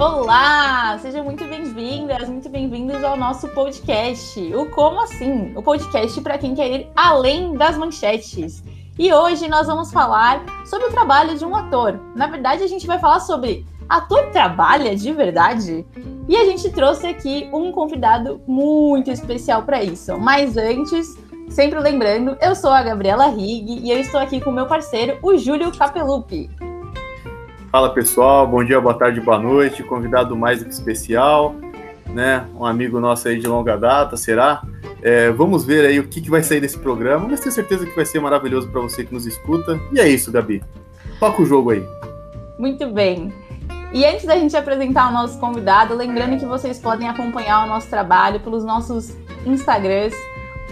Olá, sejam muito bem-vindas, muito bem-vindos ao nosso podcast. O Como Assim? O podcast para quem quer ir além das manchetes. E hoje nós vamos falar sobre o trabalho de um ator. Na verdade, a gente vai falar sobre ator trabalha de verdade? E a gente trouxe aqui um convidado muito especial para isso. Mas antes, sempre lembrando, eu sou a Gabriela Rig e eu estou aqui com meu parceiro, o Júlio Capelupi. Fala pessoal, bom dia, boa tarde, boa noite. Convidado mais do que especial, né? Um amigo nosso aí de longa data, será? É, vamos ver aí o que, que vai sair desse programa, mas tenho certeza que vai ser maravilhoso para você que nos escuta. E é isso, Gabi. Toca o jogo aí. Muito bem. E antes da gente apresentar o nosso convidado, lembrando que vocês podem acompanhar o nosso trabalho pelos nossos Instagrams,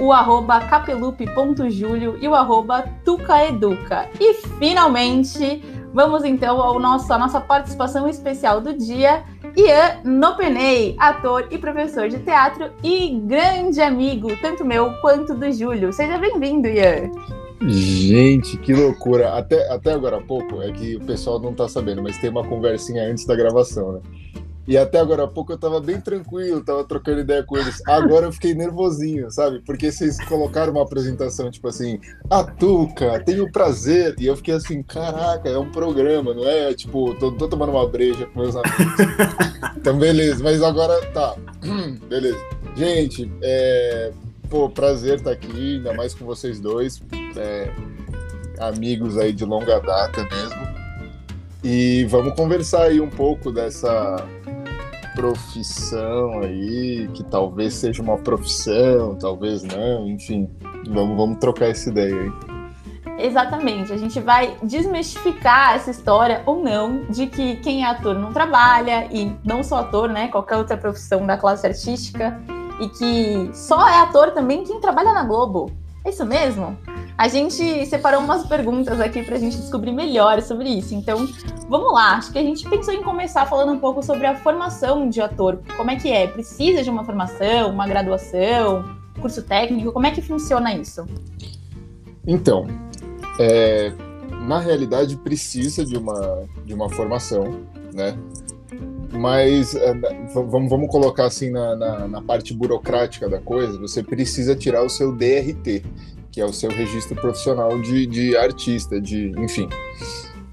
o arroba capelupe.julio e o arroba tucaeduca. E finalmente, vamos então ao nosso, à nossa participação especial do dia, Ian Nopenei, ator e professor de teatro e grande amigo, tanto meu quanto do Júlio. Seja bem-vindo, Ian. Gente, que loucura. Até, até agora há pouco, é que o pessoal não tá sabendo, mas tem uma conversinha antes da gravação, né? E até agora há pouco eu tava bem tranquilo, tava trocando ideia com eles. Agora eu fiquei nervosinho, sabe? Porque vocês colocaram uma apresentação tipo assim, a Tuca, tenho prazer. E eu fiquei assim, caraca, é um programa, não é? Tipo, tô, tô tomando uma breja com meus amigos. então, beleza, mas agora tá. beleza. Gente, é. Pô, prazer estar tá aqui, ainda mais com vocês dois. É... Amigos aí de longa data mesmo. E vamos conversar aí um pouco dessa profissão aí, que talvez seja uma profissão, talvez não, enfim. Vamos, vamos trocar essa ideia aí. Exatamente, a gente vai desmistificar essa história ou não de que quem é ator não trabalha, e não só ator, né? Qualquer outra profissão da classe artística, e que só é ator também quem trabalha na Globo. É isso mesmo? A gente separou umas perguntas aqui para a gente descobrir melhor sobre isso. Então, vamos lá. Acho que a gente pensou em começar falando um pouco sobre a formação de ator. Como é que é? Precisa de uma formação, uma graduação, curso técnico? Como é que funciona isso? Então, é, na realidade precisa de uma, de uma formação, né? Mas é, vamos, vamos colocar assim na, na, na parte burocrática da coisa, você precisa tirar o seu DRT, que é o seu registro profissional de, de artista, de enfim.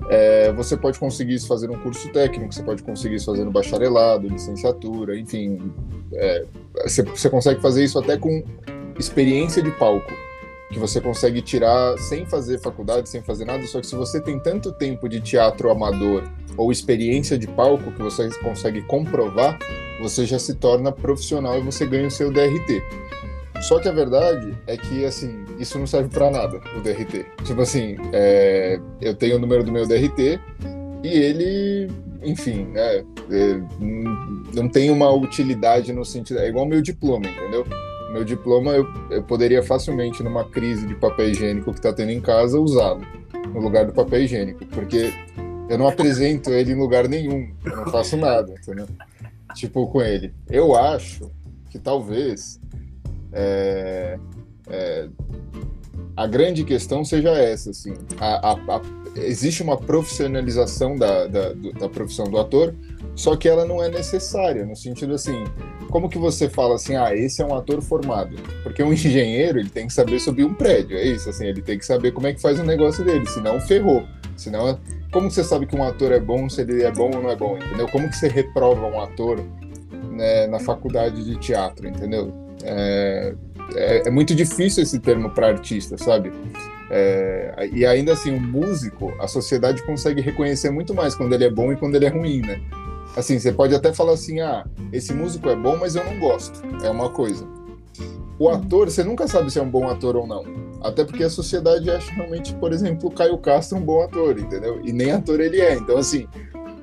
É, você pode conseguir isso fazendo um curso técnico, você pode conseguir isso fazendo bacharelado, licenciatura, enfim. É, você, você consegue fazer isso até com experiência de palco, que você consegue tirar sem fazer faculdade, sem fazer nada. Só que se você tem tanto tempo de teatro amador ou experiência de palco que você consegue comprovar, você já se torna profissional e você ganha o seu DRT. Só que a verdade é que, assim, isso não serve para nada, o DRT. Tipo assim, é, eu tenho o número do meu DRT e ele, enfim, né, é, não tem uma utilidade no sentido. É igual meu diploma, entendeu? Meu diploma eu, eu poderia facilmente, numa crise de papel higiênico que está tendo em casa, usá-lo no lugar do papel higiênico, porque eu não apresento ele em lugar nenhum, eu não faço nada, entendeu? Tipo, com ele. Eu acho que talvez é, é, a grande questão seja essa, assim, a, a, a, existe uma profissionalização da, da, da, profissão do ator, só que ela não é necessária, no sentido assim, como que você fala assim, ah, esse é um ator formado? Porque um engenheiro, ele tem que saber subir um prédio, é isso, assim, ele tem que saber como é que faz o negócio dele, senão ferrou, senão, como você sabe que um ator é bom, se ele é bom ou não é bom, entendeu? Como que você reprova um ator né, na faculdade de teatro, entendeu? É, é, é muito difícil esse termo para artista, sabe? É, e ainda assim, o músico, a sociedade consegue reconhecer muito mais quando ele é bom e quando ele é ruim, né? Assim, você pode até falar assim, ah, esse músico é bom, mas eu não gosto. É uma coisa. O ator, você nunca sabe se é um bom ator ou não. Até porque a sociedade acha realmente, por exemplo, o Caio Castro um bom ator, entendeu? E nem ator ele é. Então, assim,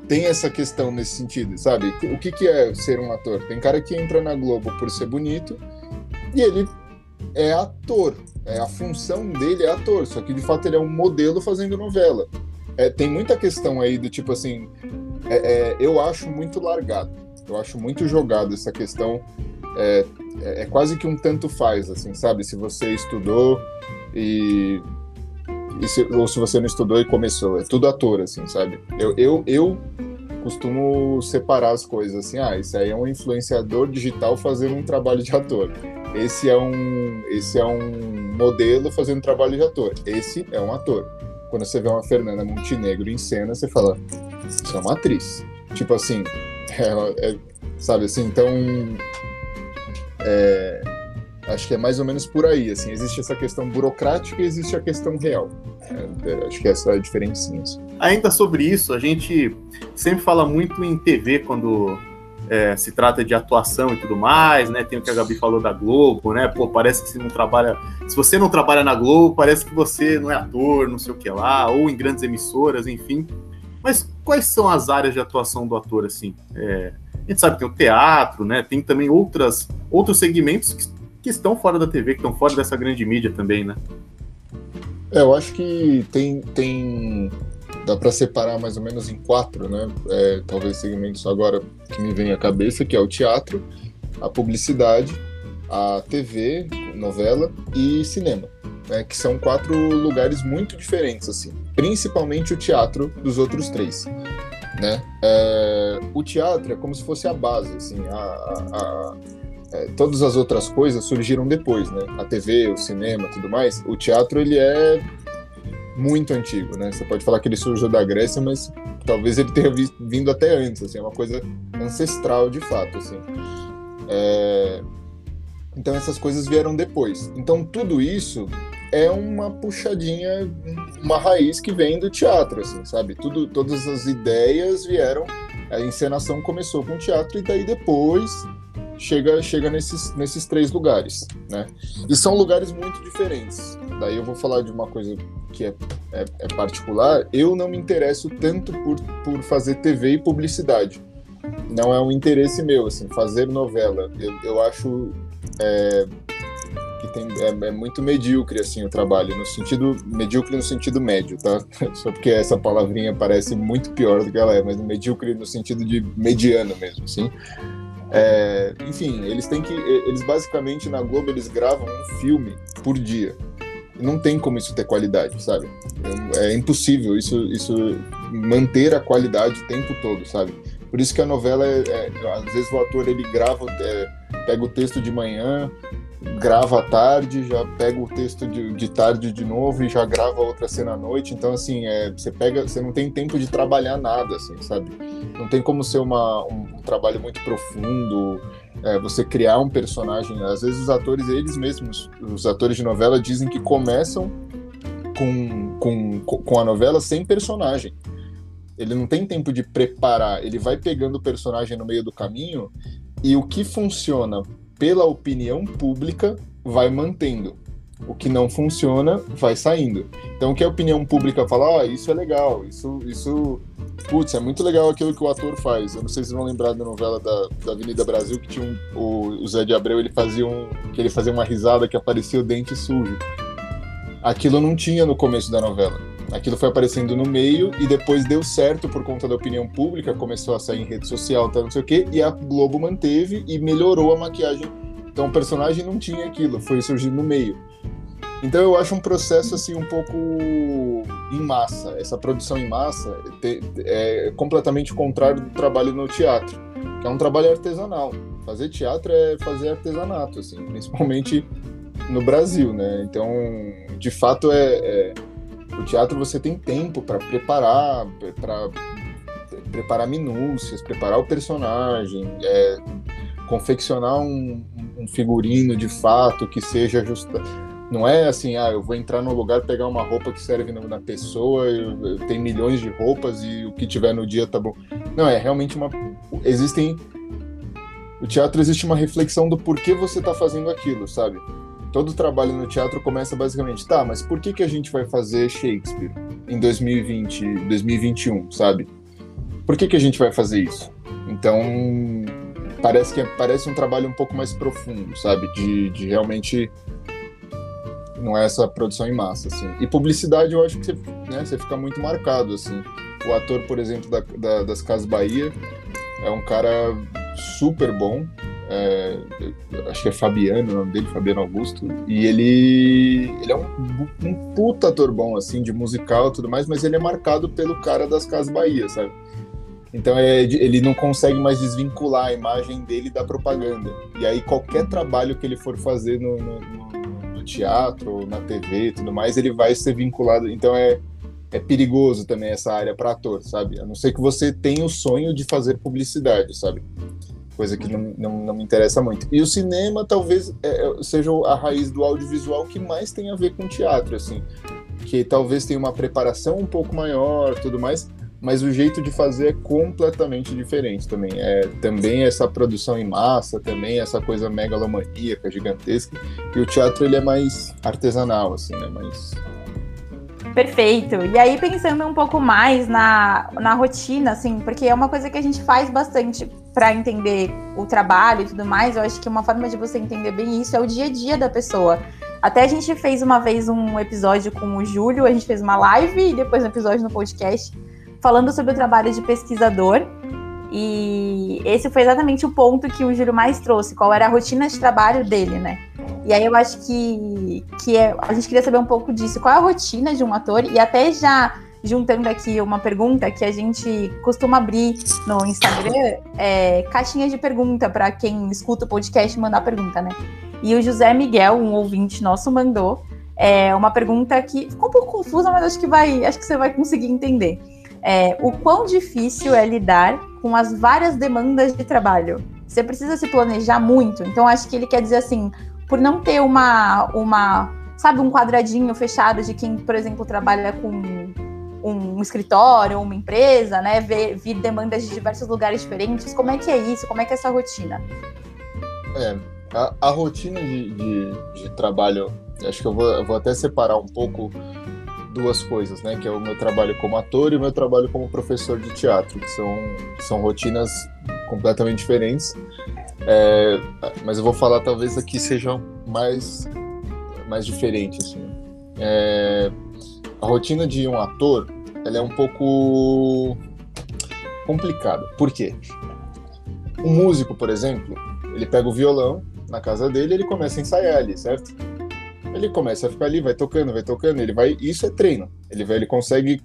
tem essa questão nesse sentido, sabe? O que, que é ser um ator? Tem cara que entra na Globo por ser bonito e ele é ator. É, a função dele é ator, só que de fato ele é um modelo fazendo novela. É, tem muita questão aí do tipo assim, é, é, eu acho muito largado, eu acho muito jogado essa questão. É, é, é quase que um tanto faz, assim, sabe? Se você estudou e, e se, ou se você não estudou e começou, é tudo ator, assim, sabe? Eu, eu, eu costumo separar as coisas assim, ah, esse aí é um influenciador digital fazendo um trabalho de ator. Esse é um, esse é um modelo fazendo trabalho de ator. Esse é um ator. Quando você vê uma Fernanda Montenegro em cena, você fala, isso é uma atriz. Tipo assim, é, é, sabe assim, então é, acho que é mais ou menos por aí, assim, existe essa questão burocrática e existe a questão real. É, é acho que essa é a diferença. Assim. Ainda sobre isso, a gente sempre fala muito em TV quando é, se trata de atuação e tudo mais, né? Tem o que a Gabi falou da Globo, né? Pô, parece que você não trabalha. Se você não trabalha na Globo, parece que você não é ator, não sei o que lá, ou em grandes emissoras, enfim. Mas quais são as áreas de atuação do ator, assim? É, a gente sabe que tem o teatro, né? Tem também outras, outros segmentos que, que estão fora da TV, que estão fora dessa grande mídia também, né? É, eu acho que tem, tem dá para separar mais ou menos em quatro, né? É, talvez segmentos agora que me vem à cabeça, que é o teatro, a publicidade, a TV, novela e cinema, né? Que são quatro lugares muito diferentes, assim. Principalmente o teatro dos outros três, né? É, o teatro é como se fosse a base, assim. A, a, a é, todas as outras coisas surgiram depois, né? A TV, o cinema, tudo mais. O teatro ele é muito antigo, né? Você pode falar que ele surgiu da Grécia, mas talvez ele tenha vindo até antes, assim, é uma coisa ancestral de fato, assim. É... Então essas coisas vieram depois. Então tudo isso é uma puxadinha, uma raiz que vem do teatro, assim, sabe? Tudo, todas as ideias vieram, a encenação começou com o teatro e daí depois chega, chega nesses, nesses três lugares, né? E são lugares muito diferentes. Daí eu vou falar de uma coisa que é, é, é particular. Eu não me interesso tanto por, por fazer TV e publicidade. Não é um interesse meu, assim, fazer novela. Eu, eu acho é, que tem, é, é, muito medíocre, assim, o trabalho, no sentido, medíocre no sentido médio, tá? Só porque essa palavrinha parece muito pior do que ela é, mas medíocre no sentido de mediano mesmo, assim. É, enfim, eles têm que. Eles basicamente na Globo eles gravam um filme por dia. Não tem como isso ter qualidade, sabe? É, é impossível isso, isso manter a qualidade o tempo todo, sabe? Por isso que a novela é, é às vezes o ator ele grava, é, pega o texto de manhã, grava tarde, já pega o texto de, de tarde de novo e já grava outra cena à noite. Então, assim, é, você pega, você não tem tempo de trabalhar nada, assim, sabe? Não tem como ser uma, um, um trabalho muito profundo, é, você criar um personagem. Às vezes os atores, eles mesmos, os atores de novela, dizem que começam com, com, com a novela sem personagem. Ele não tem tempo de preparar, ele vai pegando o personagem no meio do caminho e o que funciona pela opinião pública, vai mantendo. O que não funciona, vai saindo. Então, o que a opinião pública fala, isso é legal, isso, isso, putz, é muito legal aquilo que o ator faz. Eu não sei se vocês vão lembrar da novela da, da Avenida Brasil, que tinha um, o, o Zé de Abreu, ele fazia um, que ele fazia uma risada que aparecia o dente sujo. Aquilo não tinha no começo da novela aquilo foi aparecendo no meio e depois deu certo por conta da opinião pública, começou a sair em rede social, tá, não sei o quê, e a Globo manteve e melhorou a maquiagem. Então o personagem não tinha aquilo, foi surgindo no meio. Então eu acho um processo assim um pouco em massa. Essa produção em massa é completamente contrário do trabalho no teatro, que é um trabalho artesanal. Fazer teatro é fazer artesanato, assim, principalmente no Brasil, né? Então, de fato, é, é o teatro você tem tempo para preparar, para preparar minúcias, preparar o personagem, é, confeccionar um, um, figurino de fato que seja justo. Não é assim, ah, eu vou entrar no lugar pegar uma roupa que serve na pessoa, eu, eu tenho milhões de roupas e o que tiver no dia tá bom. Não, é realmente uma. Existem. O teatro existe uma reflexão do porquê você está fazendo aquilo, sabe? Todo trabalho no teatro começa basicamente, tá, mas por que, que a gente vai fazer Shakespeare em 2020, 2021, sabe? Por que, que a gente vai fazer isso? Então, parece que é, parece um trabalho um pouco mais profundo, sabe? De, de realmente não é essa produção em massa, assim. E publicidade, eu acho que você, né, você fica muito marcado, assim. O ator, por exemplo, da, da, das Casas Bahia é um cara super bom, é, acho que é Fabiano o nome dele, Fabiano Augusto, e ele, ele é um, um puta ator bom, assim, de musical e tudo mais, mas ele é marcado pelo cara das Casas Bahia, sabe? Então é, ele não consegue mais desvincular a imagem dele da propaganda. E aí qualquer trabalho que ele for fazer no, no, no teatro, na TV e tudo mais, ele vai ser vinculado. Então é, é perigoso também essa área para ator, sabe? A não ser que você tenha o sonho de fazer publicidade, sabe? Coisa que não, não, não me interessa muito. E o cinema talvez é, é seja a raiz do audiovisual que mais tem a ver com teatro, assim. Que talvez tenha uma preparação um pouco maior, tudo mais, mas o jeito de fazer é completamente diferente também. É também essa produção em massa, também essa coisa megalomaníaca, gigantesca. E o teatro ele é mais artesanal, assim, né? Mais Perfeito. E aí, pensando um pouco mais na, na rotina, assim, porque é uma coisa que a gente faz bastante para entender o trabalho e tudo mais, eu acho que uma forma de você entender bem isso é o dia a dia da pessoa. Até a gente fez uma vez um episódio com o Júlio, a gente fez uma live e depois um episódio no podcast falando sobre o trabalho de pesquisador. E esse foi exatamente o ponto que o Júlio mais trouxe, qual era a rotina de trabalho dele, né? E aí eu acho que, que é, a gente queria saber um pouco disso. Qual é a rotina de um ator? E até já juntando aqui uma pergunta que a gente costuma abrir no Instagram, é, caixinha de pergunta para quem escuta o podcast mandar pergunta, né? E o José Miguel, um ouvinte nosso, mandou é, uma pergunta que ficou um pouco confusa, mas acho que vai, acho que você vai conseguir entender. É, o quão difícil é lidar com as várias demandas de trabalho? Você precisa se planejar muito. Então, acho que ele quer dizer assim: por não ter uma, uma sabe, um quadradinho fechado de quem, por exemplo, trabalha com um escritório, uma empresa, né, ver, vir demandas de diversos lugares diferentes. Como é que é isso? Como é que é essa rotina? É, a, a rotina de, de, de, trabalho, acho que eu vou, eu vou até separar um pouco duas coisas, né, que é o meu trabalho como ator e o meu trabalho como professor de teatro, que são, são rotinas completamente diferentes. É, mas eu vou falar talvez aqui seja mais mais diferente assim. É, a rotina de um ator ela é um pouco complicada. Por quê? Um músico, por exemplo, ele pega o violão na casa dele, ele começa a ensaiar ali, certo? Ele começa a ficar ali, vai tocando, vai tocando, ele vai. Isso é treino. Ele vai, ele consegue,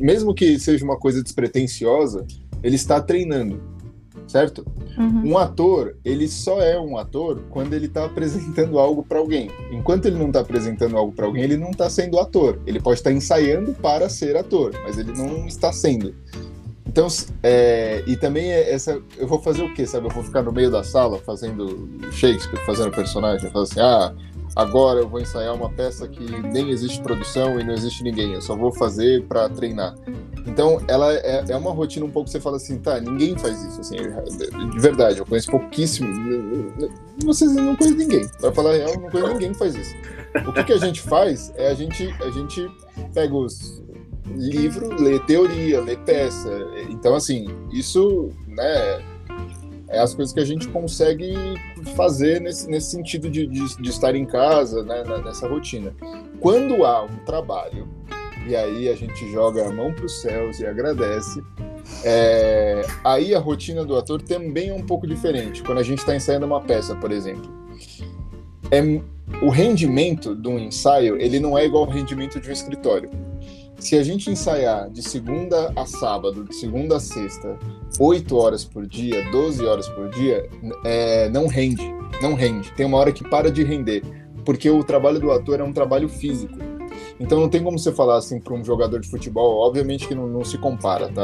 mesmo que seja uma coisa despretensiosa, ele está treinando certo? Uhum. Um ator, ele só é um ator quando ele está apresentando algo para alguém. Enquanto ele não está apresentando algo para alguém, ele não está sendo ator. Ele pode estar tá ensaiando para ser ator, mas ele não está sendo. Então, é, e também é essa, eu vou fazer o quê, sabe? Eu vou ficar no meio da sala fazendo Shakespeare, fazendo personagem, fazer assim, ah, agora eu vou ensaiar uma peça que nem existe produção e não existe ninguém, eu só vou fazer para treinar. Então, ela é, é, uma rotina um pouco que você fala assim, tá, ninguém faz isso, assim, de verdade, eu conheço pouquíssimo, vocês não conhecem ninguém, para falar a real, não conheço ninguém que faz isso. O que, que a gente faz é a gente, a gente pega os livros, lê teoria, lê peça, então, assim, isso, né, é as coisas que a gente consegue fazer nesse, nesse sentido de, de, de estar em casa, né, nessa rotina. Quando há um trabalho, e aí a gente joga a mão para os céus e agradece, é, aí a rotina do ator também é um pouco diferente. Quando a gente está ensaiando uma peça, por exemplo, é, o rendimento de um ensaio ele não é igual ao rendimento de um escritório se a gente ensaiar de segunda a sábado, de segunda a sexta, 8 horas por dia, 12 horas por dia, é, não rende. Não rende. Tem uma hora que para de render. Porque o trabalho do ator é um trabalho físico. Então não tem como você falar assim para um jogador de futebol, obviamente que não, não, se compara, tá?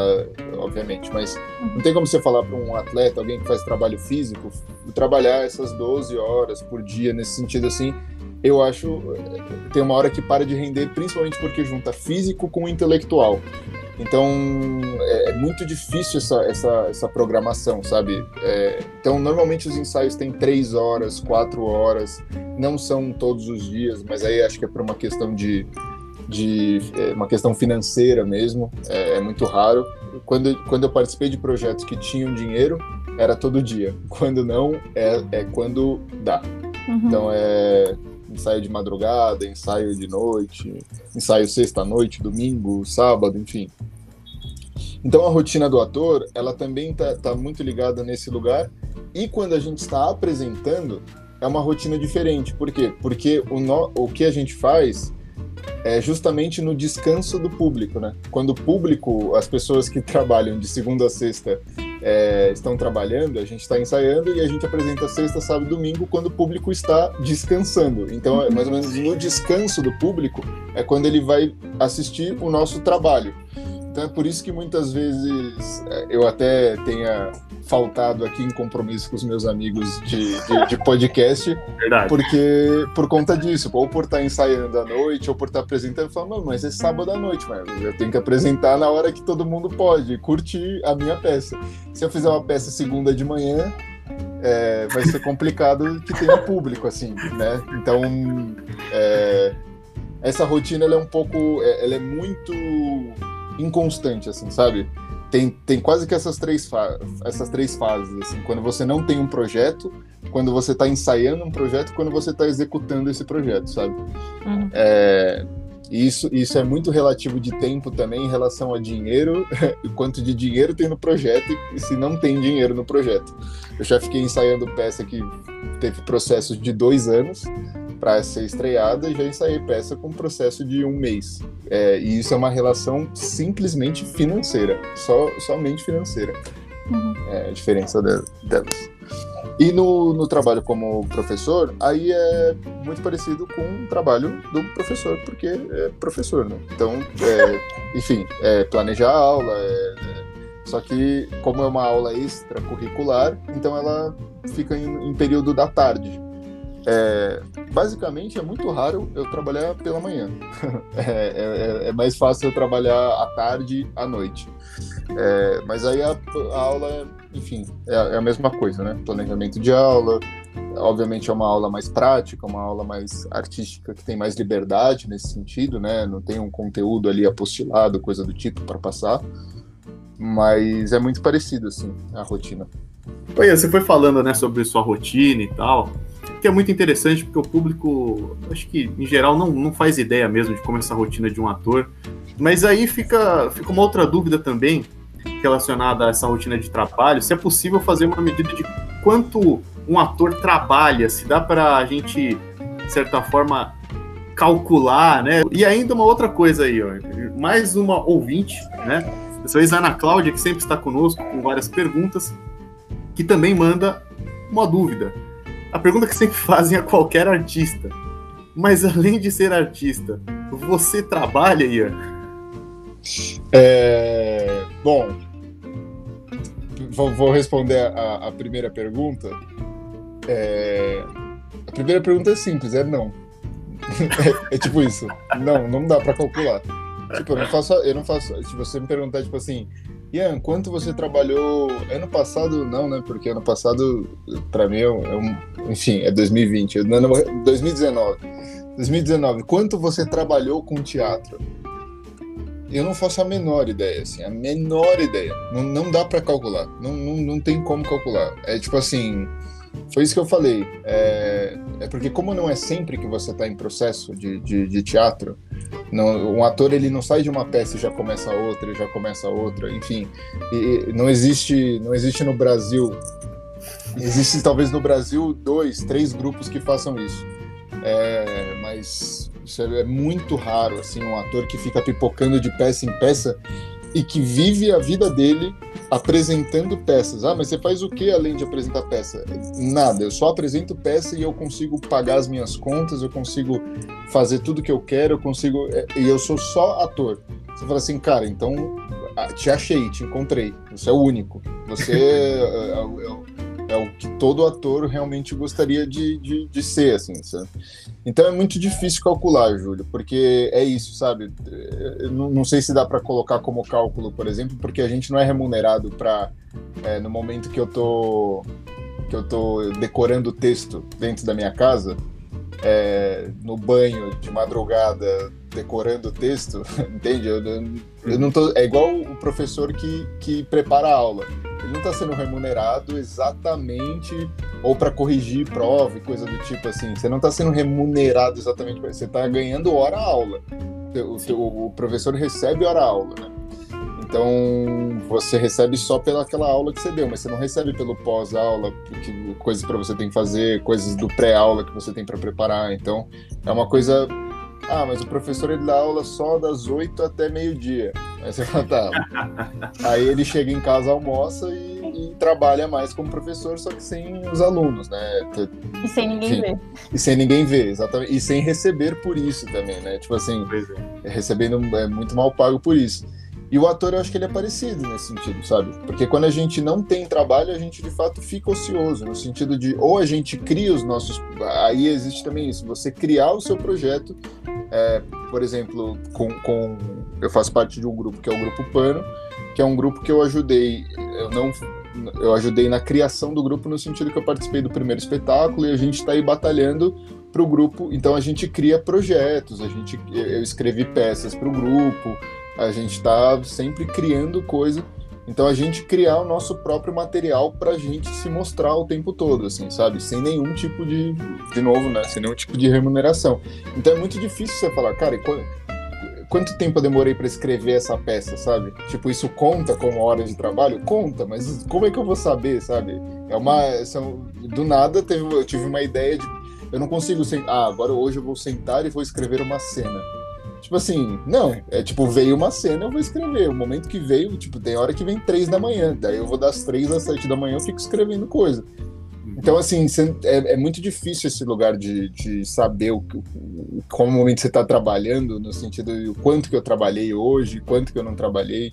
Obviamente, mas não tem como você falar para um atleta, alguém que faz trabalho físico, trabalhar essas 12 horas por dia nesse sentido assim, eu acho tem uma hora que para de render, principalmente porque junta físico com intelectual. Então é, é muito difícil essa, essa, essa programação, sabe? É, então normalmente os ensaios têm três horas, quatro horas, não são todos os dias, mas aí acho que é por uma questão de, de é, uma questão financeira mesmo, é, é, muito raro. Quando, quando eu participei de projetos que tinham dinheiro, era todo dia. Quando não, é, é quando dá. Uhum. Então é ensaio de madrugada, ensaio de noite, ensaio sexta-noite, domingo, sábado, enfim. Então a rotina do ator, ela também está tá muito ligada nesse lugar. E quando a gente está apresentando, é uma rotina diferente. Por quê? Porque o, no, o que a gente faz é justamente no descanso do público, né? Quando o público, as pessoas que trabalham de segunda a sexta é, estão trabalhando, a gente está ensaiando e a gente apresenta sexta, sábado domingo quando o público está descansando. Então, é mais ou menos no descanso do público é quando ele vai assistir o nosso trabalho. Então é por isso que muitas vezes é, eu até tenha faltado aqui em compromisso com os meus amigos de, de, de podcast, Verdade. porque por conta disso, ou por estar ensaiando à noite, ou por estar apresentando, eu falo, mas é sábado à noite, mas eu tenho que apresentar na hora que todo mundo pode, curtir a minha peça. Se eu fizer uma peça segunda de manhã, é, vai ser complicado que tenha público, assim, né? Então, é, essa rotina ela é um pouco, é, ela é muito inconstante, assim, sabe? Tem, tem quase que essas três, essas três fases, assim, quando você não tem um projeto, quando você está ensaiando um projeto, quando você está executando esse projeto, sabe? Uhum. É, isso, isso é muito relativo de tempo também em relação a dinheiro, quanto de dinheiro tem no projeto e se não tem dinheiro no projeto. Eu já fiquei ensaiando peça que teve processos de dois anos, para ser estreada, já ensaiei peça com um processo de um mês. É, e isso é uma relação simplesmente financeira, só, somente financeira. Uhum. É a diferença de, delas. E no, no trabalho como professor, aí é muito parecido com o trabalho do professor, porque é professor, né? Então, é, enfim, é planejar a aula, é, é, só que como é uma aula extracurricular, então ela fica em, em período da tarde. É, basicamente é muito raro eu trabalhar pela manhã. É, é, é, mais fácil eu trabalhar à tarde, à noite. É, mas aí a, a aula, enfim, é, é, a mesma coisa, né? Planejamento de aula, obviamente é uma aula mais prática, uma aula mais artística que tem mais liberdade nesse sentido, né? Não tem um conteúdo ali apostilado, coisa do tipo para passar. Mas é muito parecido assim a rotina. Oi, você foi falando, né, sobre sua rotina e tal que é muito interessante, porque o público, acho que em geral não, não faz ideia mesmo de como é essa rotina de um ator. Mas aí fica, fica uma outra dúvida também relacionada a essa rotina de trabalho, se é possível fazer uma medida de quanto um ator trabalha, se dá para a gente, de certa forma, calcular, né? E ainda uma outra coisa aí, ó, mais uma ouvinte, né? Dessa vez a Ana Cláudia, que sempre está conosco com várias perguntas, que também manda uma dúvida a pergunta que sempre fazem a qualquer artista. Mas além de ser artista, você trabalha, Ian? É, bom, vou, responder a, a primeira pergunta. É, a primeira pergunta é simples, é não. é, é, tipo isso. Não, não dá para calcular. Tipo, eu não faço, eu não faço. Se você me perguntar, tipo assim, Ian, quanto você trabalhou ano passado? Não, né? Porque ano passado, para mim, é um, enfim, é 2020, não, 2019. 2019, quanto você trabalhou com teatro? Eu não faço a menor ideia, assim, a menor ideia. Não, não dá para calcular, não, não, não tem como calcular. É tipo assim, foi isso que eu falei. É, é porque como não é sempre que você está em processo de, de, de, teatro, não, um ator ele não sai de uma peça e já começa outra, já começa outra, enfim. E, não existe, não existe no Brasil. Existe talvez no Brasil dois, três grupos que façam isso. É, mas isso é muito raro, assim, um ator que fica pipocando de peça em peça e que vive a vida dele apresentando peças. Ah, mas você faz o que além de apresentar peça? Nada, eu só apresento peça e eu consigo pagar as minhas contas, eu consigo fazer tudo que eu quero, eu consigo. É, e eu sou só ator. Você fala assim, cara, então ah, te achei, te encontrei. Você é o único. Você é, é, é, é o que todo ator realmente gostaria de, de, de ser, assim, sabe? Então é muito difícil calcular, Júlio, porque é isso, sabe? Eu não, sei se dá para colocar como cálculo, por exemplo, porque a gente não é remunerado para é, no momento que eu tô que eu tô decorando o texto dentro da minha casa, é, no banho de madrugada decorando o texto, entende? Eu, eu, não tô, é igual o professor que, que prepara a aula ele não está sendo remunerado exatamente ou para corrigir prova e coisa do tipo assim. Você não está sendo remunerado exatamente, você está ganhando hora aula. O, o, professor recebe hora aula, né? Então você recebe só pelaquela aula que você deu, mas você não recebe pelo pós-aula, coisas para você tem que fazer, coisas do pré-aula que você tem para preparar. Então é uma coisa Ah, mas o professor ele dá aula só das 8 até meio-dia. Aí você fala, tá. Aí ele chega em casa, almoça e, e, trabalha mais como professor, só que sem os alunos, né? E sem ninguém Enfim, ver. E sem ninguém ver, exatamente. E sem receber por isso também, né? Tipo assim, é. recebendo é muito mal pago por isso. E o ator, eu acho que ele é parecido nesse sentido, sabe? Porque quando a gente não tem trabalho, a gente de fato fica ocioso, no sentido de ou a gente cria os nossos. Aí existe também isso, você criar o seu projeto. É, por exemplo, com, com, eu faço parte de um grupo que é o Grupo Pano, que é um grupo que eu ajudei. Eu não. Eu ajudei na criação do grupo no sentido que eu participei do primeiro espetáculo e a gente está aí batalhando para o grupo. Então a gente cria projetos, a gente, eu escrevi peças para o grupo, a gente está sempre criando coisa. Então a gente criar o nosso próprio material para a gente se mostrar o tempo todo, assim, sabe? Sem nenhum tipo de, de novo, né? Sem nenhum tipo de remuneração. Então é muito difícil você falar, cara, quanto tempo eu demorei para escrever essa peça, sabe? Tipo, isso conta como hora de trabalho? Conta, mas como é que eu vou saber, sabe? É uma. São, do nada teve, eu tive uma ideia de. Eu não consigo sentar. Ah, agora hoje eu vou sentar e vou escrever uma cena. Tipo assim, não, é tipo, veio uma cena, eu vou escrever. O momento que veio, tipo, tem hora que vem três da manhã, daí eu vou das três às sete da manhã, eu fico escrevendo coisa. Então, assim, é, é muito difícil esse lugar de, de saber o, como momento você está trabalhando, no sentido de o quanto que eu trabalhei hoje, quanto que eu não trabalhei.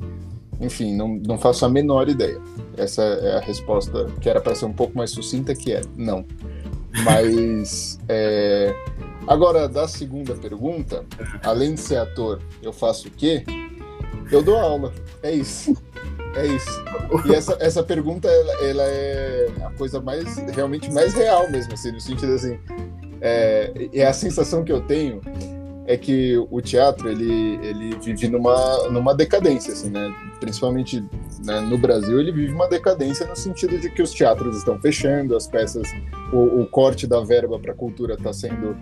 Enfim, não, não faço a menor ideia. Essa é a resposta que era para ser um pouco mais sucinta, que é não. Mas é, Agora, da segunda pergunta, além de ser ator, eu faço o quê? Eu dou aula. É isso. É isso. E essa, essa pergunta, ela, ela é a coisa mais, realmente mais real mesmo, assim, no sentido assim, é, é a sensação que eu tenho é que o teatro ele, ele vive numa, numa decadência, assim, né? Principalmente né, no Brasil, ele vive uma decadência no sentido de que os teatros estão fechando, as peças, o, o corte da verba para a cultura está sendo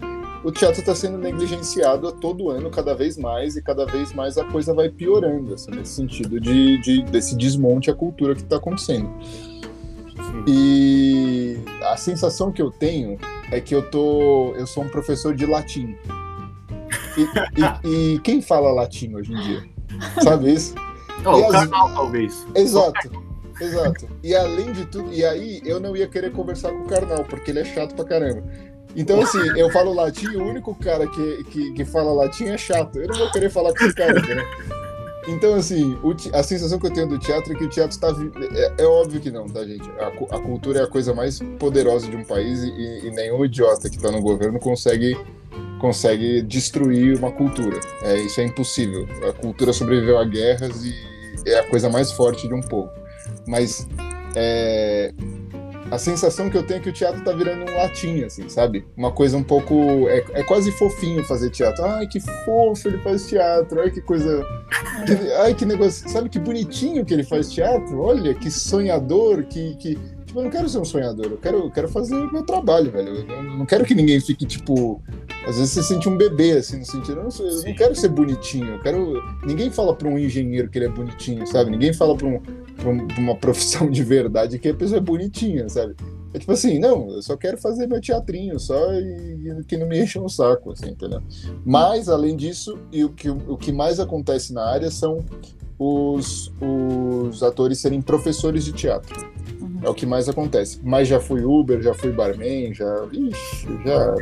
o teatro está sendo negligenciado a todo ano, cada vez mais, e cada vez mais a coisa vai piorando, assim, nesse sentido de, de desse desmonte à cultura que está acontecendo. E a sensação que eu tenho é que eu tô, eu sou um professor de latim. E, e, e quem fala latim hoje em dia? Sabe isso? Oh, o as... talvez. Exato. Exato. E além de tudo, e aí eu não ia querer conversar com o Karnal, porque ele é chato pra caramba. Então, assim, eu falo latim, o único cara que, que, que fala latim é chato. Eu não vou querer falar com esse cara, né? Então, assim, o, a sensação que eu tenho do teatro é que o teatro está. É, é óbvio que não, tá, gente? A, a, cultura é a coisa mais poderosa de um país e, e nenhum idiota que está no governo consegue, consegue destruir uma cultura. É, isso é impossível. A cultura sobreviveu a guerras e é a coisa mais forte de um povo. Mas é, a sensação que eu tenho é que o teatro tá virando um latim, assim, sabe? Uma coisa um pouco. É, é quase fofinho fazer teatro. Ai, que fofo ele faz teatro. Ai, que coisa. Ai, que negócio. Sabe que bonitinho que ele faz teatro? Olha, que sonhador, que. que... Tipo, eu não quero ser um sonhador, eu quero, eu quero fazer meu trabalho, velho. Eu não, quero que ninguém fique, tipo. Às vezes você sente um bebê, assim, no sentido. Eu não, sou, eu não quero ser bonitinho, eu quero. Ninguém fala pra um engenheiro que ele é bonitinho, sabe? Ninguém fala pra um pra uma profissão de verdade que a pessoa é bonitinha, sabe? É tipo assim, não, eu só quero fazer meu teatrinho, só e, e que não me enche o um saco, assim, entendeu? Mas, além disso, e o que, o que mais acontece na área são os, os atores serem professores de teatro. Uhum. É o que mais acontece. Mas já fui Uber, já fui barman, já. Ixi, já.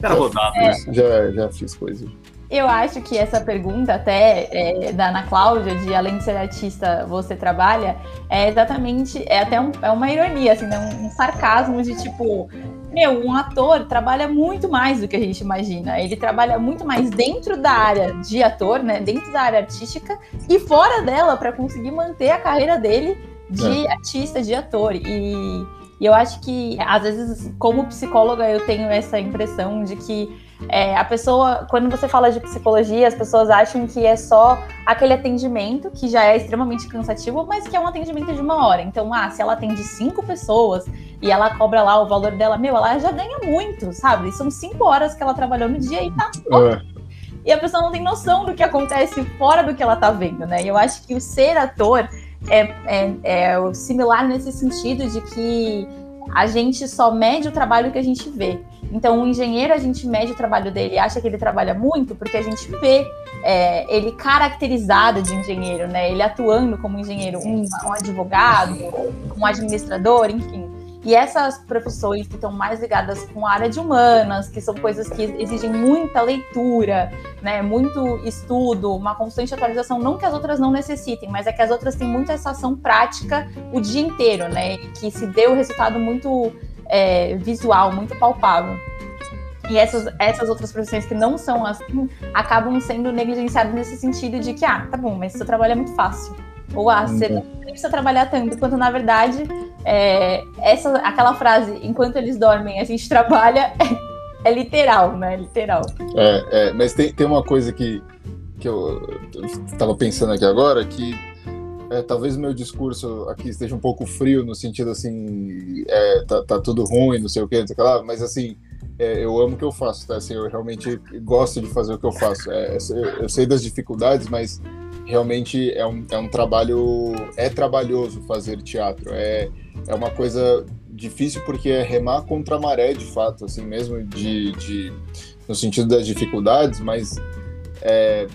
Já, rodado, já, já, já fiz coisas. Eu acho que essa pergunta, até é, da Ana Cláudia, de além de ser artista, você trabalha, é exatamente, é até um, é uma ironia, assim, né? um, um sarcasmo de tipo, meu, um ator trabalha muito mais do que a gente imagina. Ele trabalha muito mais dentro da área de ator, né? Dentro da área artística e fora dela para conseguir manter a carreira dele de é. artista, de ator. E, e eu acho que, às vezes, como psicóloga, eu tenho essa impressão de que é, a pessoa, quando você fala de psicologia, as pessoas acham que é só aquele atendimento, que já é extremamente cansativo, mas que é um atendimento de uma hora. Então, ah, se ela atende cinco pessoas e ela cobra lá o valor dela, meu, ela já ganha muito, sabe? São cinco horas que ela trabalhou no dia e tá. É. E a pessoa não tem noção do que acontece fora do que ela tá vendo, né? E eu acho que o ser ator é, é, é similar nesse sentido de que a gente só mede o trabalho que a gente vê. Então, o engenheiro, a gente mede o trabalho dele acha que ele trabalha muito porque a gente vê é, ele caracterizado de engenheiro, né? Ele atuando como engenheiro, um, um advogado, um administrador, enfim. E essas profissões que estão mais ligadas com a área de humanas, que são coisas que exigem muita leitura, né, muito estudo, uma constante atualização, não que as outras não necessitem, mas é que as outras têm muita essa ação prática o dia inteiro, né, que se dê o resultado muito é, visual, muito palpável. E essas, essas outras profissões que não são assim acabam sendo negligenciadas nesse sentido de que, ah, tá bom, mas seu trabalho é muito fácil. Ou, ah, você não precisa trabalhar tanto, quanto na verdade, é, essa, aquela frase, enquanto eles dormem, a gente trabalha, é, é literal, né? Literal. É, é, mas tem, tem uma coisa que, que eu estava pensando aqui agora, que é, talvez o meu discurso aqui esteja um pouco frio, no sentido assim, é, tá, tá, tudo ruim, não sei o que, não sei o que lá, mas assim, é, eu amo o que eu faço, tá? Assim, eu realmente gosto de fazer o que eu faço. É, eu sei das dificuldades, mas realmente é um, é um trabalho, é trabalhoso fazer teatro, é, é uma coisa difícil porque é remar contra a maré, de fato, assim, mesmo de, de no sentido das dificuldades, mas é,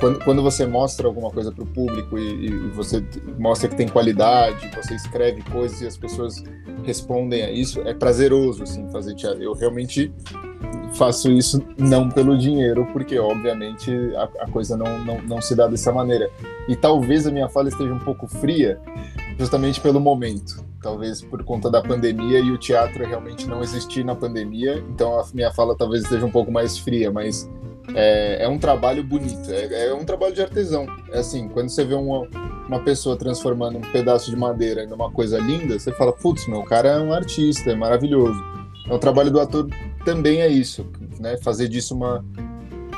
quando, quando você mostra alguma coisa para o público e, e, você mostra que tem qualidade, você escreve coisas e as pessoas respondem a isso, é prazeroso assim fazer teatro. Eu realmente faço isso não pelo dinheiro, porque obviamente a, a coisa não, não, não se dá dessa maneira. E talvez a minha fala esteja um pouco fria, justamente pelo momento. Talvez por conta da pandemia e o teatro realmente não existir na pandemia, então a minha fala talvez esteja um pouco mais fria, mas é, é um trabalho bonito, é, é, um trabalho de artesão. É assim, quando você vê uma, uma pessoa transformando um pedaço de madeira em uma coisa linda, você fala, putz, meu, o cara é um artista, é maravilhoso. É o trabalho do ator também é isso, né? Fazer disso uma,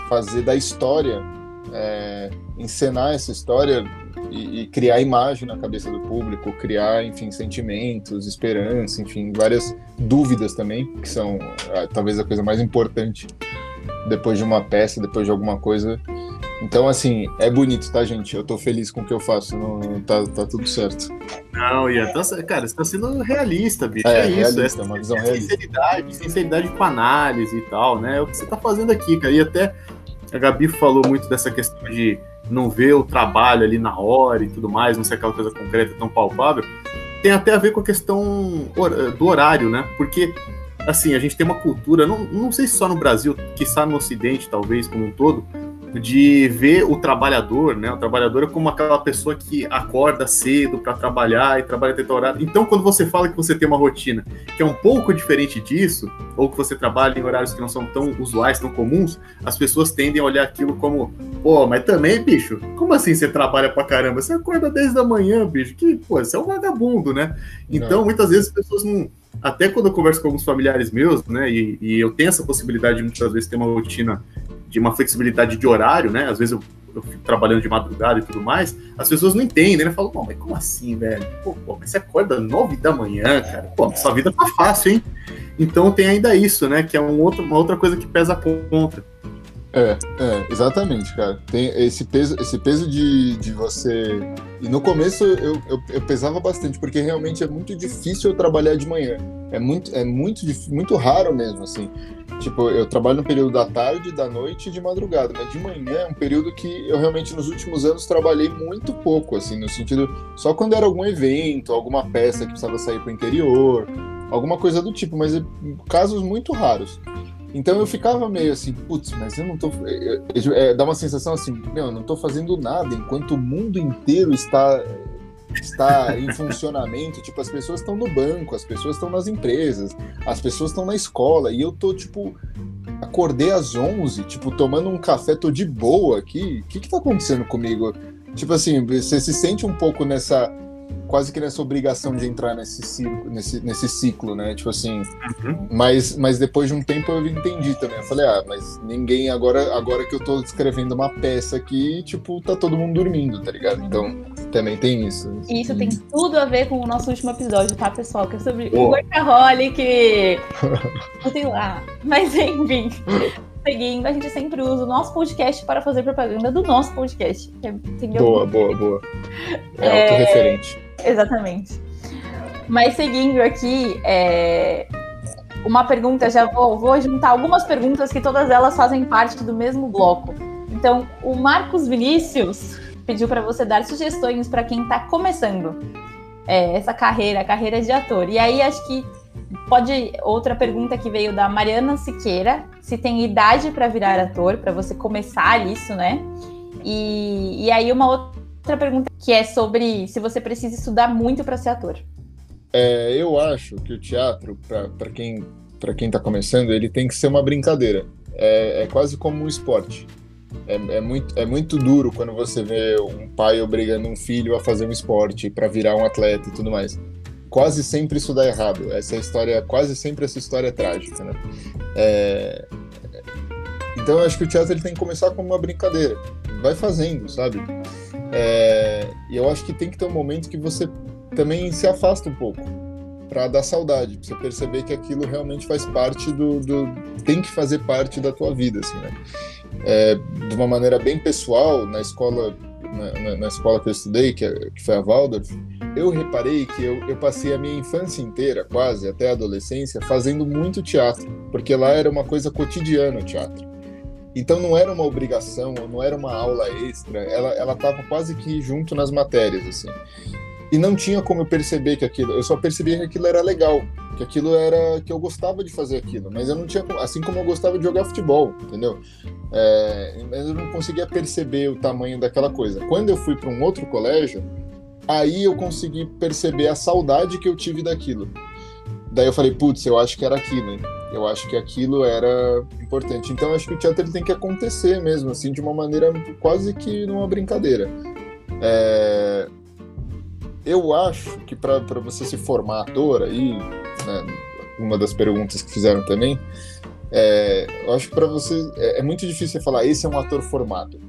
fazer da história, é, encenar essa história e, e, criar imagem na cabeça do público, criar, enfim, sentimentos, esperança, enfim, várias dúvidas também, que são é, talvez a coisa mais importante depois de uma peça, depois de alguma coisa. Então, assim, é bonito, tá, gente? Eu tô feliz com o que eu faço, não, tá, tá tudo certo. Não, Ian, tá, cara, você tá sendo realista, bicho. É, é isso. Realista, é, uma visão é realista. Sinceridade, sinceridade com análise e tal, né? É o que você tá fazendo aqui, cara. E até a Gabi falou muito dessa questão de não ver o trabalho ali na hora e tudo mais, não ser aquela coisa concreta tão palpável. Tem até a ver com a questão do horário, né? Porque assim, a gente tem uma cultura, não, não sei se só no Brasil, que está no Ocidente, talvez, como um todo, de ver o trabalhador, né? O trabalhador é como aquela pessoa que acorda cedo para trabalhar e trabalha até horário. Então, quando você fala que você tem uma rotina que é um pouco diferente disso, ou que você trabalha em horários que não são tão usuais, tão comuns, as pessoas tendem a olhar aquilo como, pô, mas também, bicho, como assim você trabalha pra caramba? Você acorda desde da manhã, bicho, que, pô, você é um vagabundo, né? Então, não. muitas vezes as pessoas não até quando eu converso com alguns familiares meus, né, e, e, eu tenho essa possibilidade de muitas vezes ter uma rotina de uma flexibilidade de horário, né, às vezes eu, eu fico trabalhando de madrugada e tudo mais, as pessoas não entendem, né, falam, mas como assim, velho? Pô, pô, mas você acorda nove da manhã, cara, pô, sua vida tá fácil, hein? Então tem ainda isso, né, que é um outro, uma outra coisa que pesa contra. É, é, exatamente, cara. Tem esse peso, esse peso de, de você. E no começo eu, eu, eu, pesava bastante, porque realmente é muito difícil eu trabalhar de manhã. É muito, é muito, muito raro mesmo, assim. Tipo, eu trabalho no período da tarde, da noite e de madrugada, mas de manhã é um período que eu realmente nos últimos anos trabalhei muito pouco, assim, no sentido. Só quando era algum evento, alguma peça que precisava sair para o interior, alguma coisa do tipo, mas é casos muito raros. Então eu ficava meio assim, putz, mas eu não tô. É, dá uma sensação assim, meu, eu não tô fazendo nada enquanto o mundo inteiro está está em funcionamento, tipo, as pessoas estão no banco, as pessoas estão nas empresas, as pessoas estão na escola, e eu tô, tipo, acordei às 11, tipo, tomando um café, tô de boa aqui, o que que tá acontecendo comigo? Tipo assim, você se sente um pouco nessa quase que nessa obrigação de entrar nesse ciclo, nesse, nesse ciclo, né? Tipo assim, uhum. mas, mas depois de um tempo eu entendi também. Eu falei, ah, mas ninguém agora, agora que eu tô escrevendo uma peça aqui, tipo, tá todo mundo dormindo, tá ligado? Então, também tem isso. E isso tem tudo a ver com o nosso último episódio, tá, pessoal? Que é sobre oh. o workaholic. sei lá. Mas enfim. Seguindo, a gente sempre usa o nosso podcast para fazer propaganda do nosso podcast. Entendeu? Boa, boa, boa. É, é... autorreferente. Exatamente. Mas seguindo aqui, é... uma pergunta, já vou, vou juntar algumas perguntas que todas elas fazem parte do mesmo bloco. Então, o Marcos Vinícius pediu para você dar sugestões para quem está começando é, essa carreira, a carreira de ator. E aí acho que pode outra pergunta que veio da Mariana Siqueira, se tem idade para virar ator, para você começar isso, né? E, e aí uma outra pergunta que é sobre se você precisa estudar muito para ser ator. É, eu acho que o teatro, para quem para quem está começando, ele tem que ser uma brincadeira. É, é quase como um esporte. É, é, muito, é muito duro quando você vê um pai obrigando um filho a fazer um esporte para virar um atleta e tudo mais. Quase sempre isso dá errado. Essa história, quase sempre essa história é trágica, né? É... Então eu acho que o teatro ele tem que começar como uma brincadeira. Vai fazendo, sabe? É... E eu acho que tem que ter um momento que você também se afasta um pouco para dar saudade, pra você perceber que aquilo realmente faz parte do, do, tem que fazer parte da tua vida, assim, né? É, de uma maneira bem pessoal, na escola na, na, escola que eu estudei, que, é, que foi a Waldorf, eu reparei que eu, eu passei a minha infância inteira, quase até a adolescência, fazendo muito teatro, porque lá era uma coisa cotidiana o teatro. Então não era uma obrigação, não era uma aula extra, ela ela estava quase que junto nas matérias assim. E não tinha como eu perceber que aquilo, eu só percebia que aquilo era legal, que aquilo era que eu gostava de fazer aquilo, mas eu não tinha, assim como eu gostava de jogar futebol, entendeu? É, mas eu não conseguia perceber o tamanho daquela coisa. Quando eu fui para um outro colégio, aí eu consegui perceber a saudade que eu tive daquilo. Daí eu falei, putz, eu acho que era aquilo, hein? Eu acho que aquilo era importante. Então acho que o teatro tem que acontecer mesmo, assim, de uma maneira quase que numa brincadeira. É, eu acho que para você se formar ator aí, né, uma das perguntas que fizeram também, é, eu acho que para você é, é, muito difícil você falar esse é um ator formado.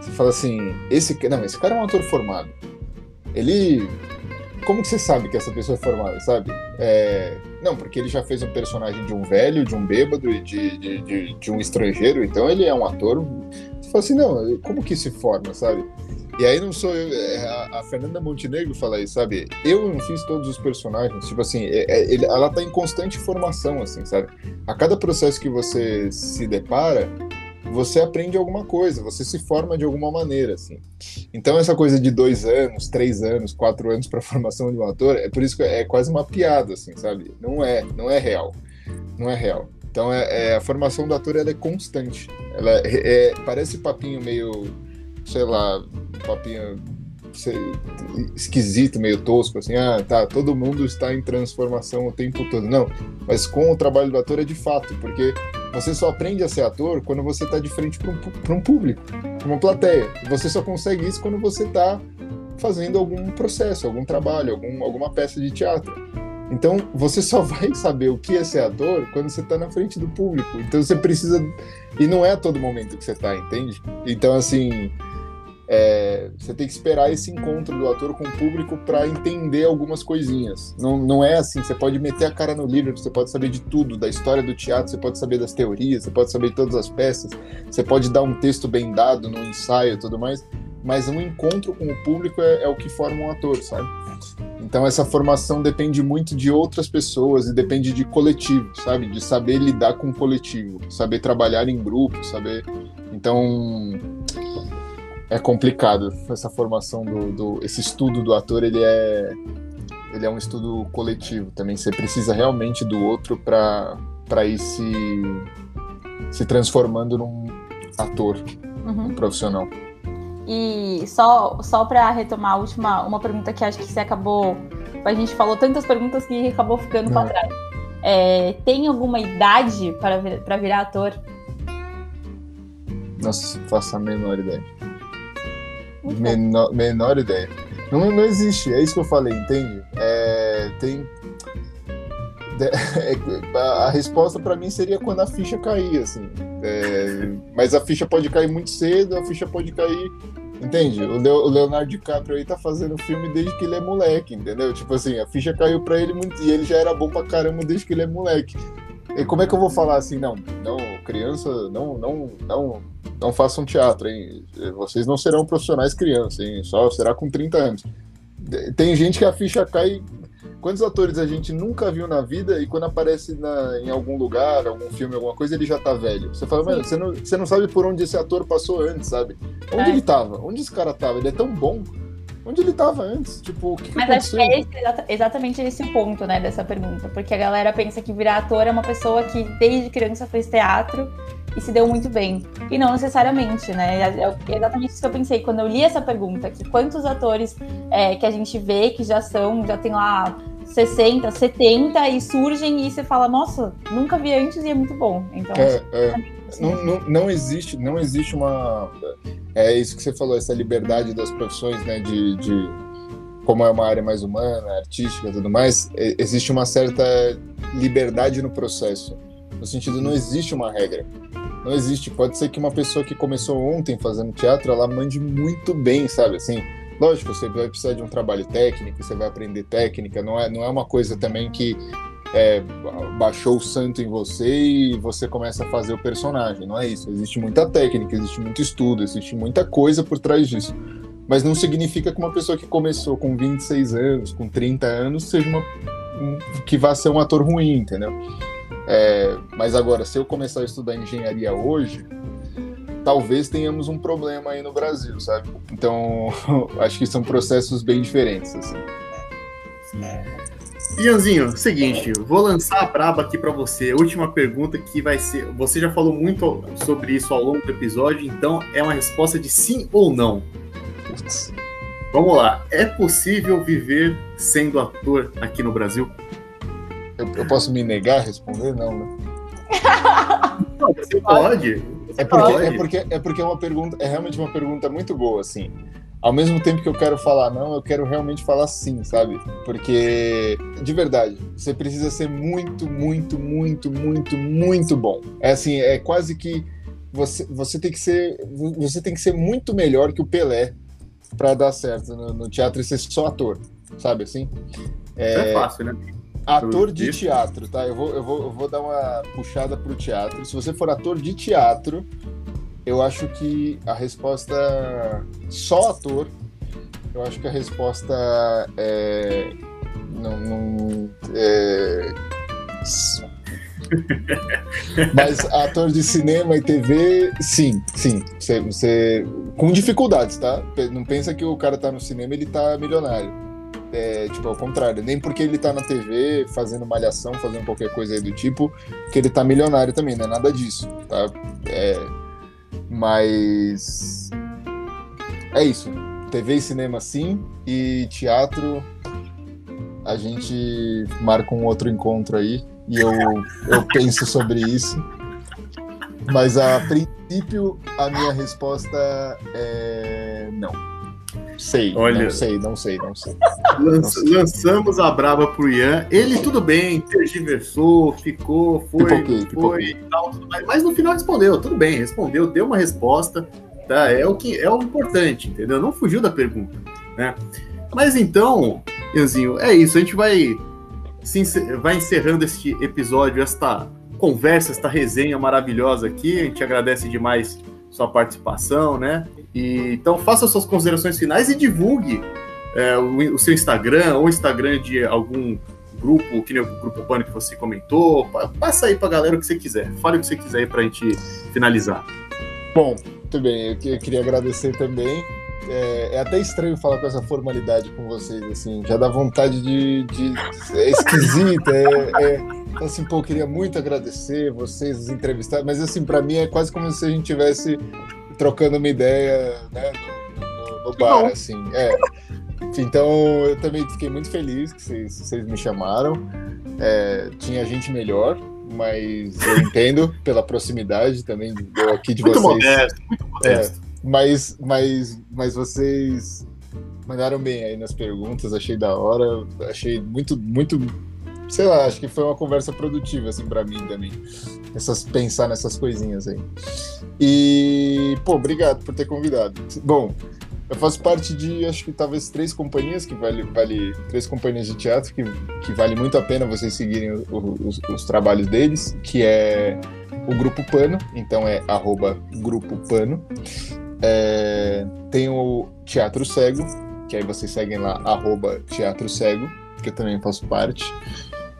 Você fala assim, esse não, esse cara é um ator formado. Ele, como que você sabe que essa pessoa é formada, sabe? É, não, porque ele já fez um personagem de um velho, de um bêbado e de, de, de, de um estrangeiro, então ele é um ator. Você fala assim, não, como que se forma, sabe? E aí não sou eu, é a, a, Fernanda Montenegro fala isso, sabe? Eu não fiz todos os personagens, tipo assim, é, é, ela tá em constante formação, assim, sabe? A cada processo que você se depara, você aprende alguma coisa, você se forma de alguma maneira, assim. Então essa coisa de dois anos, três anos, quatro anos para formação de um ator, é por isso que é quase uma piada, assim, sabe? Não é, não é real, não é real. Então é, é a formação do ator ela é constante. Ela é, é parece papinho meio sei lá, papinho esquisito, meio tosco, assim, ah, tá, todo mundo está em transformação o tempo todo. Não, mas com o trabalho do ator é de fato, porque você só aprende a ser ator quando você está de frente para um, um, público, para uma plateia. Você só consegue isso quando você está fazendo algum processo, algum trabalho, algum, alguma peça de teatro. Então, você só vai saber o que é ser ator quando você está na frente do público. Então, você precisa. E não é a todo momento que você está, entende? Então, assim é, você tem que esperar esse encontro do ator com o público para entender algumas coisinhas. Não, não é assim, você pode meter a cara no livro, você pode saber de tudo, da história do teatro, você pode saber das teorias, você pode saber de todas as peças, você pode dar um texto bem dado no ensaio e tudo mais, mas um encontro com o público é, é o que forma um ator, sabe? Então essa formação depende muito de outras pessoas e depende de coletivo, sabe? De saber lidar com o coletivo, saber trabalhar em grupo, saber. Então é complicado essa formação do, do, esse estudo do ator ele é ele é um estudo coletivo também. Você precisa realmente do outro para para ir se se transformando num ator uhum. um profissional. E só só para retomar a última uma pergunta que acho que você acabou a gente falou tantas perguntas que acabou ficando para trás. É, tem alguma idade para para virar ator? Nossa faço a menor ideia Menor, menor ideia. Não, não existe, é isso que eu falei, entende? É, tem. É, a resposta para mim seria quando a ficha cair, assim. É, mas a ficha pode cair muito cedo, a ficha pode cair. Entende? O, Leonardo DiCaprio aí tá fazendo filme desde que ele é moleque, entendeu? Tipo assim, a ficha caiu para ele muito e ele já era bom pra caramba desde que ele é moleque. E como é que eu vou falar assim, não, não, criança, não, não, não, não façam teatro, hein? Vocês não serão profissionais crianças, hein? Só será com 30 anos. Tem gente que a ficha cai quantos atores a gente nunca viu na vida e quando aparece na, em algum lugar, algum filme, alguma coisa, ele já tá velho. Você fala, mano, você não, você não sabe por onde esse ator passou antes, sabe? Onde é. ele tava? Onde esse cara tava? Ele é tão bom. Onde ele tava antes? Tipo, o que, que Mas aconteceu? acho que é esse, exatamente esse o ponto, né, dessa pergunta. Porque a galera pensa que virar ator é uma pessoa que desde criança fez teatro e se deu muito bem. E não necessariamente, né? É, é exatamente isso que eu pensei quando eu li essa pergunta, que quantos atores é, que a gente vê que já são, já tem lá 60, 70 e surgem e você fala, nossa, nunca vi antes e é muito bom. Então, é, é. Não, não, não, existe, não existe uma. É isso que você falou, essa liberdade das profissões, né? De, de como é uma área mais humana, artística e tudo mais, existe uma certa liberdade no processo. No sentido, não existe uma regra. Não existe. Pode ser que uma pessoa que começou ontem fazendo teatro, ela mande muito bem, sabe? Assim, lógico, você vai precisar de um trabalho técnico, você vai aprender técnica. Não é, não é uma coisa também que é, baixou o santo em você e você começa a fazer o personagem. Não é isso. Existe muita técnica, existe muito estudo, existe muita coisa por trás disso. Mas não significa que uma pessoa que começou com 26 anos, com 30 anos, seja uma que vá ser um ator ruim, entendeu? É, mas agora, se eu começar a estudar engenharia hoje, talvez tenhamos um problema aí no Brasil, sabe? Então, acho que são processos bem diferentes, assim. Ianzinho, seguinte, vou lançar a braba aqui para você. Última pergunta que vai ser. Você já falou muito sobre isso ao longo do episódio, então é uma resposta de sim ou não. Vamos lá. É possível viver sendo ator aqui no Brasil? Eu, eu posso me negar a responder? Não, né? Não, você pode. é, porque, pode. é, porque, é porque é uma pergunta, é realmente uma pergunta muito boa, assim. Ao mesmo tempo que eu quero falar não, eu quero realmente falar sim, sabe? Porque, de verdade, você precisa ser muito, muito, muito, muito, muito bom. É assim, é quase que você, você tem que ser você tem que ser muito melhor que o Pelé para dar certo no, no, teatro e ser só ator, sabe assim? É, é fácil, né? Ator de teatro, tá? Eu vou, eu, vou, eu vou dar uma puxada pro teatro. Se você for ator de teatro, eu acho que a resposta só ator, eu acho que a resposta é. Não. não é... Mas ator de cinema e TV, sim, sim. Você, você, com dificuldades, tá? Não pensa que o cara tá no cinema ele tá milionário é, tipo, ao contrário, nem porque ele tá na TV fazendo malhação, fazendo qualquer coisa aí do tipo, que ele tá milionário também, não é nada disso, tá? É, mas é isso. TV e cinema sim, e teatro a gente marca um outro encontro aí e eu, eu penso sobre isso. Mas a princípio a minha resposta é não. Sei, Olha, não sei, não sei, não sei. Lança, não sei. Lançamos a braba pro Ian. Ele, tudo bem, tergiversou, ficou, foi, pipoquei, foi Tal, tudo mais, mas no final respondeu, tudo bem, respondeu, deu uma resposta, tá? É o que é o importante, entendeu? Não fugiu da pergunta, né? Mas então, Ianzinho, é isso. A gente vai, vai encerrando este episódio, esta conversa, esta resenha maravilhosa aqui. A gente agradece demais sua participação, né? E, então faça suas considerações finais e divulgue é, o, o, seu Instagram ou o Instagram de algum grupo, que nem o Grupo Pânico que você comentou. Passa aí pra galera o que você quiser. Fale o que você quiser aí pra gente finalizar. Bom, muito bem. Eu, eu queria agradecer também. É, é, até estranho falar com essa formalidade com vocês, assim, já dá vontade de. de é esquisito, é, é, então, assim, pô, eu queria muito agradecer vocês, os entrevistados, mas assim, para mim é quase como se a gente tivesse trocando uma ideia né, no, no, no bar, assim. É. Então eu também fiquei muito feliz que vocês, vocês me chamaram. É, tinha gente melhor, mas eu entendo pela proximidade também do, aqui de muito vocês. Modesto, muito modesto. É, mas, mas, mas vocês mandaram bem aí nas perguntas, achei da hora, achei muito, muito sei lá, acho que foi uma conversa produtiva, assim, para mim também. Essas, pensar nessas coisinhas aí. E, pô, obrigado por ter convidado. Bom, eu faço parte de, acho que talvez três companhias que vale, vale três companhias de teatro que, que vale muito a pena vocês seguirem os, os trabalhos deles, que é o Grupo Pano, então é arroba Grupo Pano. É, tem o Teatro Cego, que aí vocês seguem lá, arroba Teatro Cego que eu também faço parte.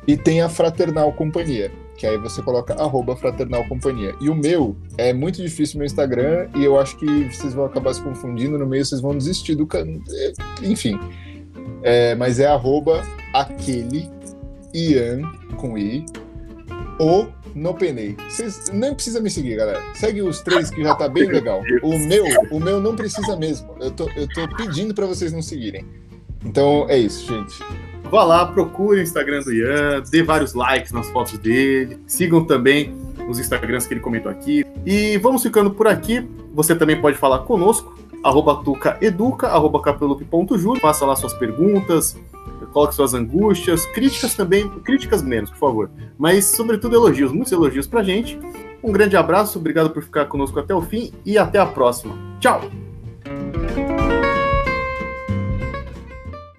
E tem a Fraternal Companhia, que aí você coloca arroba Fraternal Companhia. E o meu é muito difícil meu Instagram, e eu acho que vocês vão acabar se confundindo, no meio vocês vão desistir do can... Enfim. É, mas é arroba aquele Ian com I o no Penei. Vocês nem precisa me seguir, galera. Segue os três que já tá bem legal. O meu, o meu não precisa mesmo. Eu tô, eu tô pedindo para vocês não seguirem. Então é isso, gente. Vá lá, procure o Instagram do Ian, dê vários likes nas fotos dele, sigam também os Instagrams que ele comentou aqui. E vamos ficando por aqui. Você também pode falar conosco, arroba tucaeduca, arroba. Faça lá suas perguntas, coloque suas angústias, críticas também, críticas menos, por favor. Mas, sobretudo, elogios, muitos elogios pra gente. Um grande abraço, obrigado por ficar conosco até o fim e até a próxima. Tchau!